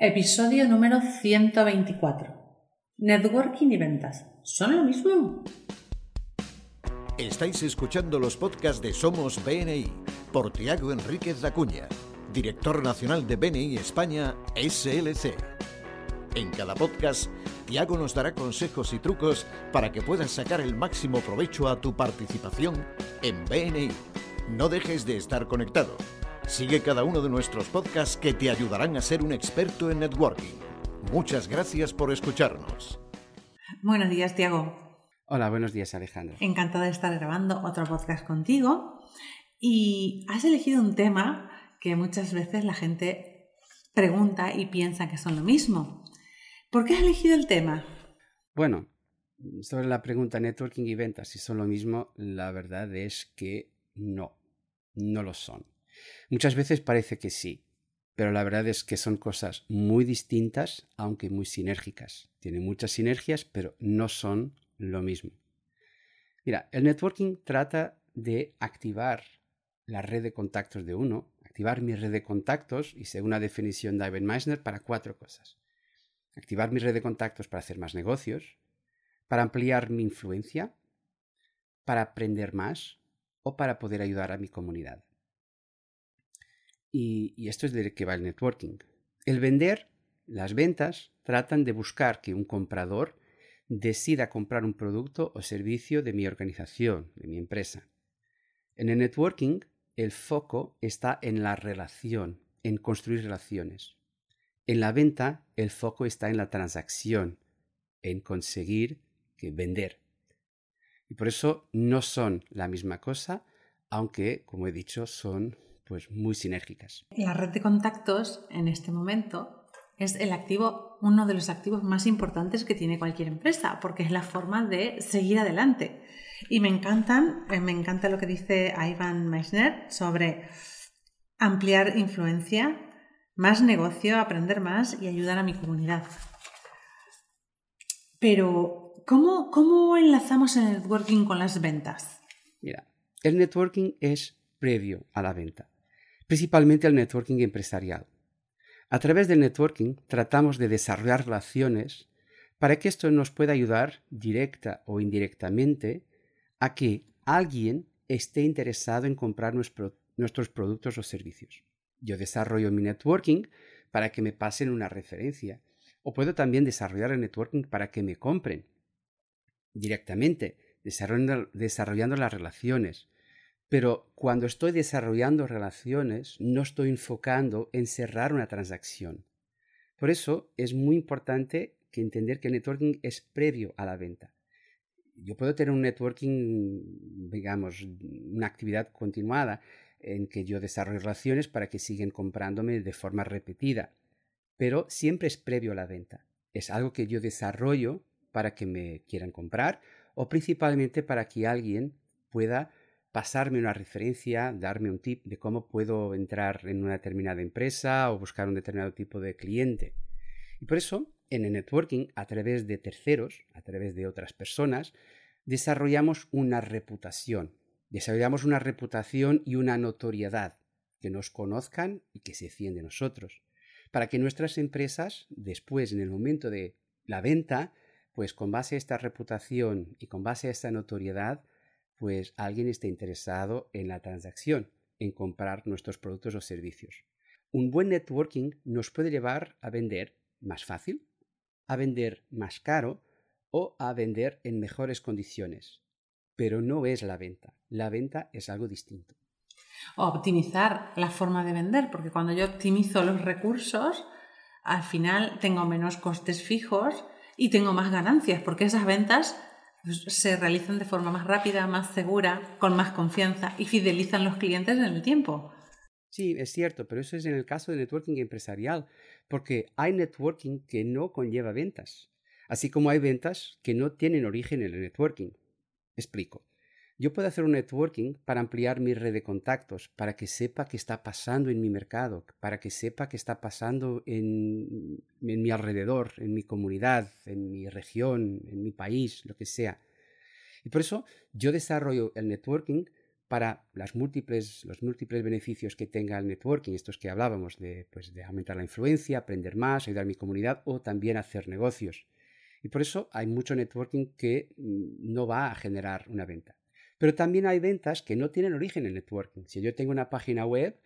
Episodio número 124. Networking y ventas. ¿Son lo mismo? Estáis escuchando los podcasts de Somos BNI por Tiago Enríquez Acuña, director nacional de BNI España SLC. En cada podcast, Tiago nos dará consejos y trucos para que puedas sacar el máximo provecho a tu participación en BNI. No dejes de estar conectado. Sigue cada uno de nuestros podcasts que te ayudarán a ser un experto en networking. Muchas gracias por escucharnos. Buenos días, Tiago. Hola, buenos días, Alejandro. Encantada de estar grabando otro podcast contigo. Y has elegido un tema que muchas veces la gente pregunta y piensa que son lo mismo. ¿Por qué has elegido el tema? Bueno, sobre la pregunta networking y ventas, si son lo mismo, la verdad es que no, no lo son. Muchas veces parece que sí, pero la verdad es que son cosas muy distintas, aunque muy sinérgicas. Tienen muchas sinergias, pero no son lo mismo. Mira, el networking trata de activar la red de contactos de uno, activar mi red de contactos, y según la definición de Ivan Meissner, para cuatro cosas. Activar mi red de contactos para hacer más negocios, para ampliar mi influencia, para aprender más o para poder ayudar a mi comunidad. Y, esto es de que va el networking. El vender, las ventas, tratan de buscar que un comprador decida comprar un producto o servicio de mi organización, de mi empresa. En el networking, el foco está en la relación, en construir relaciones. En la venta, el foco está en la transacción, en conseguir que vender. Y por eso no son la misma cosa, aunque, como he dicho, son pues muy sinérgicas. La red de contactos en este momento es el activo, uno de los activos más importantes que tiene cualquier empresa, porque es la forma de seguir adelante. Y me encantan, eh, me encanta lo que dice Ivan Meissner sobre ampliar influencia, más negocio, aprender más y ayudar a mi comunidad. Pero, ¿cómo, cómo enlazamos el networking con las ventas? Mira, el networking es previo a la venta principalmente el networking empresarial. A través del networking tratamos de desarrollar relaciones para que esto nos pueda ayudar directa o indirectamente a que alguien esté interesado en comprar nuestros productos o servicios. Yo desarrollo mi networking para que me pasen una referencia o puedo también desarrollar el networking para que me compren directamente, desarrollando las relaciones, pero cuando estoy desarrollando relaciones, no estoy enfocando en cerrar una transacción. Por eso es muy importante que entender que el networking es previo a la venta. Yo puedo tener un networking, digamos, una actividad continuada en que yo desarrollo relaciones para que sigan comprándome de forma repetida, pero siempre es previo a la venta. Es algo que yo desarrollo para que me quieran comprar o principalmente para que alguien pueda pasarme una referencia, darme un tip de cómo puedo entrar en una determinada empresa o buscar un determinado tipo de cliente. Y por eso, en el networking, a través de terceros, a través de otras personas, desarrollamos una reputación. Desarrollamos una reputación y una notoriedad, que nos conozcan y que se fíen de nosotros, para que nuestras empresas, después, en el momento de la venta, pues con base a esta reputación y con base a esta notoriedad, pues alguien esté interesado en la transacción, en comprar nuestros productos o servicios. Un buen networking nos puede llevar a vender más fácil, a vender más caro o a vender en mejores condiciones. Pero no es la venta. La venta es algo distinto. O optimizar la forma de vender, porque cuando yo optimizo los recursos, al final tengo menos costes fijos y tengo más ganancias, porque esas ventas se realizan de forma más rápida, más segura, con más confianza y fidelizan los clientes en el tiempo. Sí, es cierto, pero eso es en el caso de networking empresarial, porque hay networking que no conlleva ventas, así como hay ventas que no tienen origen en el networking. Explico. Yo puedo hacer un networking para ampliar mi red de contactos, para que sepa qué está pasando en mi mercado, para que sepa qué está pasando en, mi alrededor, en mi comunidad, en mi región, en mi país, lo que sea. Y por eso yo desarrollo el networking para múltiples, los múltiples beneficios que tenga el networking, estos que hablábamos de, pues, de aumentar la influencia, aprender más, ayudar a mi comunidad o también hacer negocios. Y por eso hay mucho networking que mm, no va a generar una venta. Pero también hay ventas que no tienen origen en networking. Si yo tengo una página web,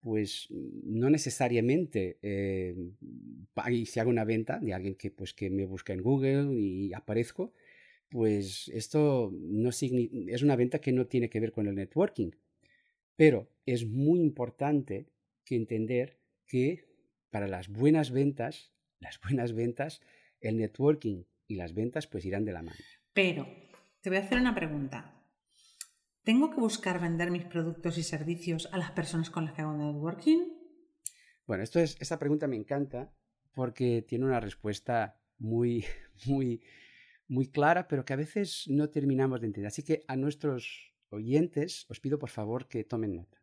pues no necesariamente eh, si hago una venta de alguien que, pues, que me busca en Google y aparezco, pues esto no es una venta que no tiene que ver con el networking. Pero es muy importante que entender que para las buenas ventas, las buenas ventas, el networking y las ventas pues irán de la mano. Pero te voy a hacer una pregunta. ¿Tengo que buscar vender mis productos y servicios a las personas con las que hago networking? Bueno, es, esta pregunta me encanta porque tiene una respuesta muy, muy, muy clara, pero que a veces no terminamos de entender. Así que a nuestros oyentes os pido por favor que tomen nota.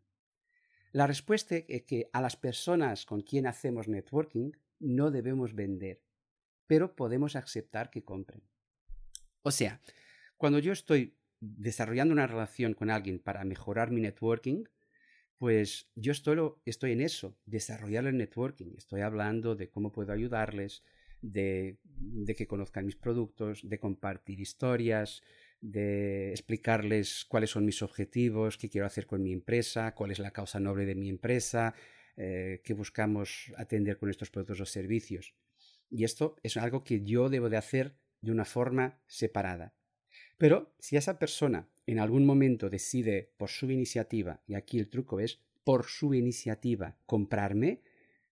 La respuesta es que a las personas con quien hacemos networking no debemos vender, pero podemos aceptar que compren. O sea, cuando yo estoy desarrollando una relación con alguien para mejorar mi networking, pues yo estoy, estoy en eso, desarrollar el networking. Estoy hablando de cómo puedo ayudarles, de, de, que conozcan mis productos, de compartir historias, de explicarles cuáles son mis objetivos, qué quiero hacer con mi empresa, cuál es la causa noble de mi empresa, eh, qué buscamos atender con estos productos o servicios. Y esto es algo que yo debo de hacer de una forma separada. Pero si esa persona en algún momento decide por su iniciativa, y aquí el truco es por su iniciativa comprarme,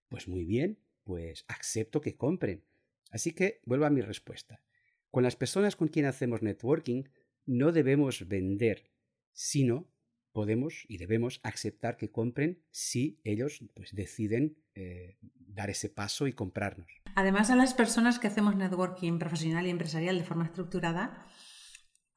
pues muy bien, pues acepto que compren. Así que vuelvo a mi respuesta. Con las personas con quien hacemos networking no debemos vender, sino podemos y debemos aceptar que compren si ellos pues, deciden eh, dar ese paso y comprarnos. Además, a las personas que hacemos networking profesional y empresarial de forma estructurada,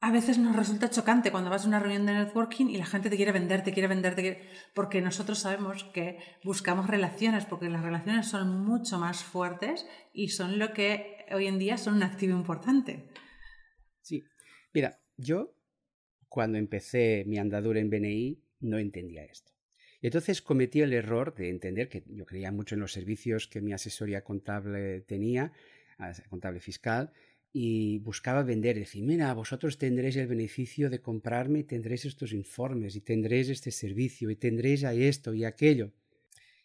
a veces nos resulta chocante cuando vas a una reunión de networking y la gente te quiere vender, te quiere vender, te quiere... porque nosotros sabemos que buscamos relaciones, porque las relaciones son mucho más fuertes y son lo que hoy en día son un activo importante. Sí, mira, yo cuando empecé mi andadura en BNI no entendía esto. Y entonces cometí el error de entender que yo creía mucho en los servicios que mi asesoría contable tenía, contable fiscal, y buscaba vender, decir, mira, vosotros tendréis el beneficio de comprarme tendréis estos informes y tendréis este servicio y tendréis a esto y aquello.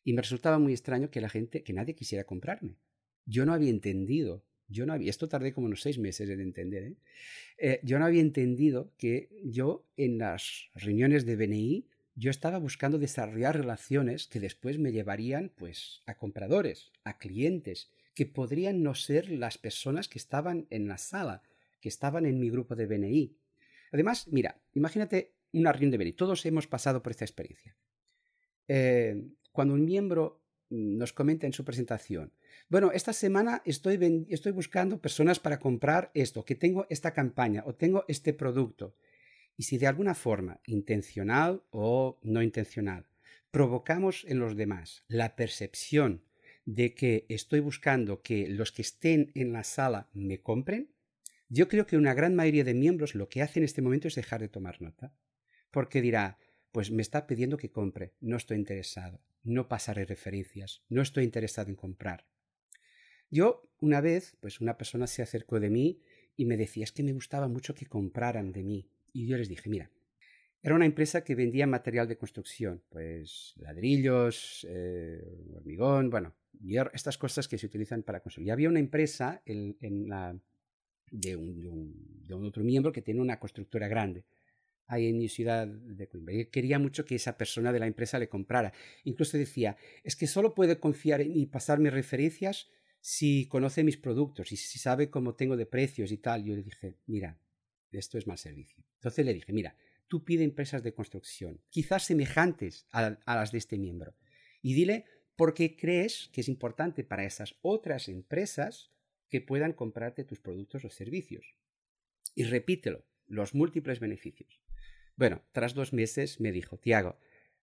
Y me resultaba muy extraño que la gente, que nadie quisiera comprarme. Yo no había entendido, yo no había, esto tardé como unos seis meses en entender, ¿eh? Eh, yo no había entendido que yo en las reuniones de BNI, yo estaba buscando desarrollar relaciones que después me llevarían pues a compradores, a clientes, que podrían no ser las personas que estaban en la sala, que estaban en mi grupo de BNI. Además, mira, imagínate una reunión de BNI. Todos hemos pasado por esta experiencia. Eh, cuando un miembro nos comenta en su presentación, bueno, esta semana estoy, estoy buscando personas para comprar esto, que tengo esta campaña o tengo este producto. Y si de alguna forma, intencional o no intencional, provocamos en los demás la percepción de que estoy buscando que los que estén en la sala me compren, yo creo que una gran mayoría de miembros lo que hace en este momento es dejar de tomar nota. Porque dirá, pues me está pidiendo que compre, no estoy interesado, no pasaré referencias, no estoy interesado en comprar. Yo una vez, pues una persona se acercó de mí y me decía, es que me gustaba mucho que compraran de mí. Y yo les dije, mira, era una empresa que vendía material de construcción, pues ladrillos, eh, hormigón, bueno, estas cosas que se utilizan para construir. Y había una empresa en, la, de, un, otro miembro que tiene una constructora grande ahí en mi ciudad de Coimbra. Y quería mucho que esa persona de la empresa le comprara. Incluso decía, es que solo puede confiar en y pasarme referencias si conoce mis productos y si sabe cómo tengo de precios y tal. Yo le dije, mira, esto es mal servicio. Entonces le dije, mira, tú pide empresas de construcción, quizás semejantes a, las de este miembro, y dile por qué crees que es importante para esas otras empresas que puedan comprarte tus productos o servicios. Y repítelo, los múltiples beneficios. Bueno, tras dos meses me dijo, Tiago,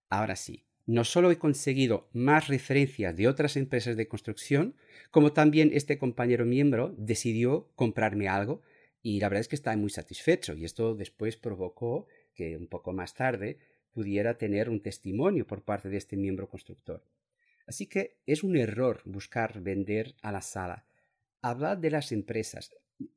ahora sí, no solo he conseguido más referencias de otras empresas de construcción, como también este compañero miembro decidió comprarme algo y la verdad es que estaba muy satisfecho y esto después provocó un poco más tarde pudiera tener un testimonio por parte de este miembro constructor. Así que es un error buscar vender a la sala. Hablad de las empresas.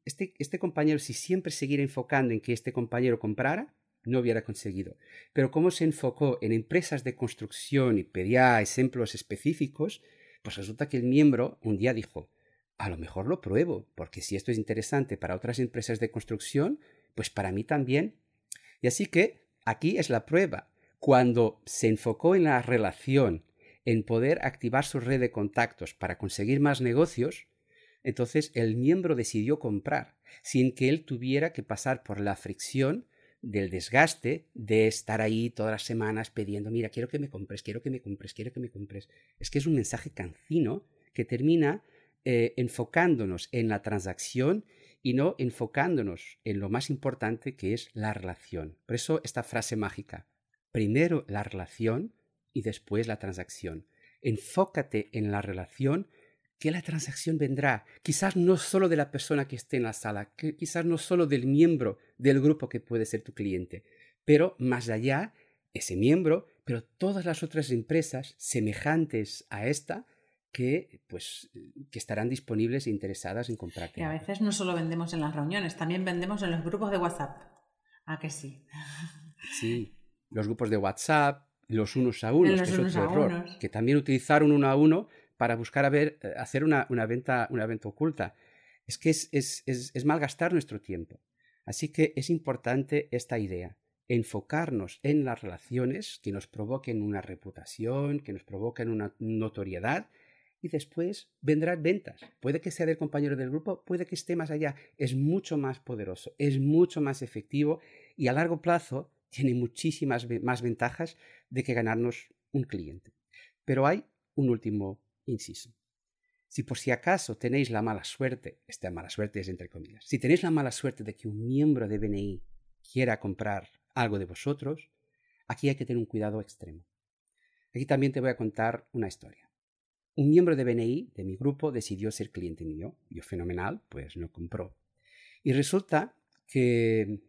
Este, este compañero, si siempre siguiera enfocando en que este compañero comprara, no hubiera conseguido. Pero como se enfocó en empresas de construcción y pedía ejemplos específicos, pues resulta que el miembro un día dijo, a lo mejor lo pruebo, porque si esto es interesante para otras empresas de construcción, pues para mí también. Y así que aquí es la prueba. Cuando se enfocó en la relación, en poder activar su red de contactos para conseguir más negocios, entonces el miembro decidió comprar, sin que él tuviera que pasar por la fricción del desgaste de estar ahí todas las semanas pidiendo, mira, quiero que me compres, quiero que me compres, quiero que me compres. Es que es un mensaje cancino que termina eh, enfocándonos en la transacción y no enfocándonos en lo más importante que es la relación. Por eso esta frase mágica, primero la relación y después la transacción. Enfócate en la relación que la transacción vendrá, quizás no solo de la persona que esté en la sala, quizás no solo del miembro del grupo que puede ser tu cliente, pero más allá, ese miembro, pero todas las otras empresas semejantes a esta que, pues, que estarán disponibles e interesadas en comprar. Y a veces no solo vendemos en las reuniones, también vendemos en los grupos de WhatsApp. ¿A que sí? Sí, los grupos de WhatsApp, los unos a unos, que es otro error, que también utilizaron uno a uno para buscar a ver, eh, hacer una, una, venta, una venta oculta. Es que es, es, es, es malgastar nuestro tiempo. Así que es importante esta idea, enfocarnos en las relaciones que nos provoquen una reputación, que nos provoquen una notoriedad y después vendrán ventas. Puede que sea del compañero del grupo, puede que esté más allá. Es mucho más poderoso, es mucho más efectivo y a largo plazo tiene muchísimas más ventajas de que ganarnos un cliente. Pero hay un último inciso. Si por si acaso tenéis la mala suerte, esta mala suerte es entre comillas, si tenéis la mala suerte de que un miembro de BNI quiera comprar algo de vosotros, aquí hay que tener un cuidado extremo. Aquí también te voy a contar una historia. Un miembro de BNI, de mi grupo, decidió ser cliente mío. Yo fenomenal, pues lo compró. Y resulta que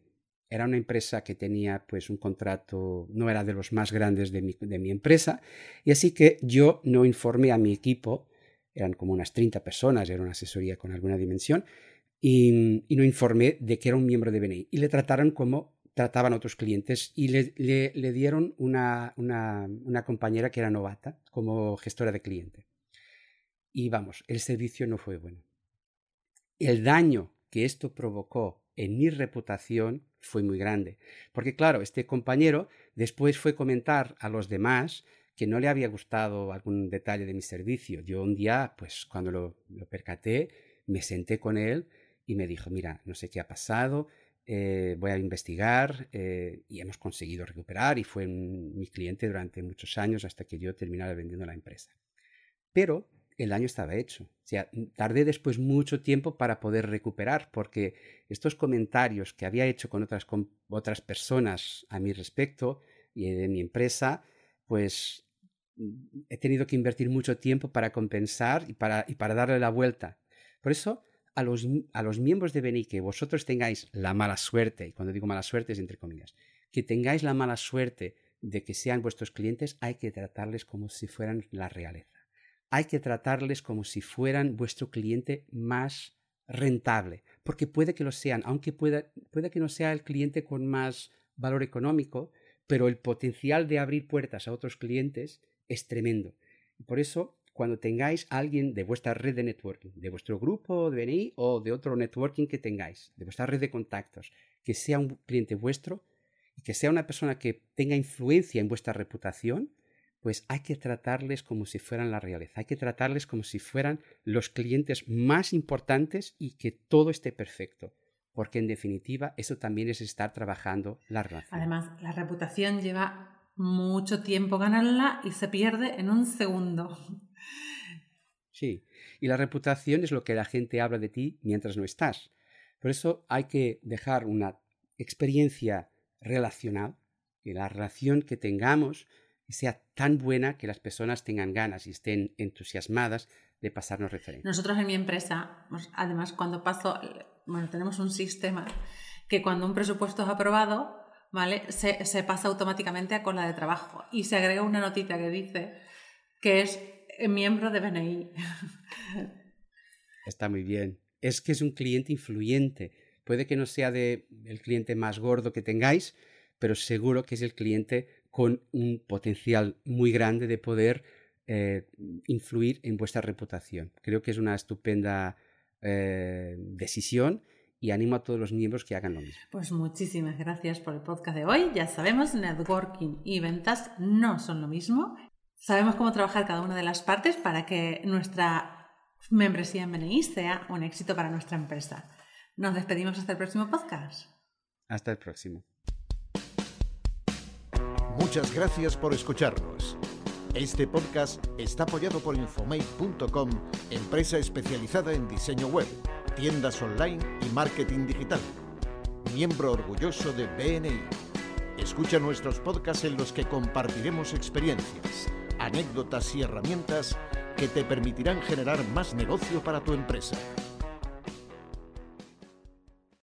era una empresa que tenía pues un contrato, no era de los más grandes de mi, empresa, y así que yo no informé a mi equipo, eran como unas 30 personas, era una asesoría con alguna dimensión, y, no informé de que era un miembro de BNI. Y le trataron como trataban otros clientes y le, le, le dieron una, una, una compañera que era novata como gestora de cliente y vamos, el servicio no fue bueno. El daño que esto provocó en mi reputación fue muy grande, porque claro, este compañero después fue comentar a los demás que no le había gustado algún detalle de mi servicio. Yo un día, pues cuando lo, percaté, me senté con él y me dijo, mira, no sé qué ha pasado, eh, voy a investigar eh, y hemos conseguido recuperar y fue mi cliente durante muchos años hasta que yo terminara vendiendo la empresa. Pero el daño estaba hecho. O sea, tardé después mucho tiempo para poder recuperar, porque estos comentarios que había hecho con otras, otras personas a mi respecto y de mi empresa, pues mm, he tenido que invertir mucho tiempo para compensar y para, para darle la vuelta. Por eso, a los, a los miembros de Beni que vosotros tengáis la mala suerte, y cuando digo mala suerte es entre comillas, que tengáis la mala suerte de que sean vuestros clientes, hay que tratarles como si fueran la realeza hay que tratarles como si fueran vuestro cliente más rentable, porque puede que lo sean, aunque pueda, puede que no sea el cliente con más valor económico, pero el potencial de abrir puertas a otros clientes es tremendo. Por eso, cuando tengáis a alguien de vuestra red de networking, de vuestro grupo de BNI o de otro networking que tengáis, de vuestra red de contactos, que sea un cliente vuestro y que sea una persona que tenga influencia en vuestra reputación, pues hay que tratarles como si fueran la realeza, hay que tratarles como si fueran los clientes más importantes y que todo esté perfecto, porque en definitiva eso también es estar trabajando la relación. Además, la reputación lleva mucho tiempo ganarla y se pierde en un segundo. Sí, y la reputación es lo que la gente habla de ti mientras no estás. Por eso hay que dejar una experiencia relacional, que la relación que tengamos sea tan buena que las personas tengan ganas y estén entusiasmadas de pasarnos referencias. Nosotros en mi empresa, pues, además cuando paso, bueno, tenemos un sistema que cuando un presupuesto es aprobado, ¿vale? Se, se pasa automáticamente a cola de trabajo y se agrega una notita que dice que es miembro de BNI. Está muy bien. Es que es un cliente influyente. Puede que no sea de el cliente más gordo que tengáis, pero seguro que es el cliente con un potencial muy grande de poder eh, influir en vuestra reputación. Creo que es una estupenda eh, decisión y animo a todos los miembros que hagan lo mismo. Pues muchísimas gracias por el podcast de hoy. Ya sabemos, networking y ventas no son lo mismo. Sabemos cómo trabajar cada una de las partes para que nuestra membresía en BNI sea un éxito para nuestra empresa. Nos despedimos hasta el próximo podcast. Hasta el próximo. Muchas gracias por escucharnos. Este podcast está apoyado por Infomate.com, empresa especializada en diseño web, tiendas online y marketing digital. Miembro orgulloso de BNI. Escucha nuestros podcasts en los que compartiremos experiencias, anécdotas y herramientas que te permitirán generar más negocio para tu empresa.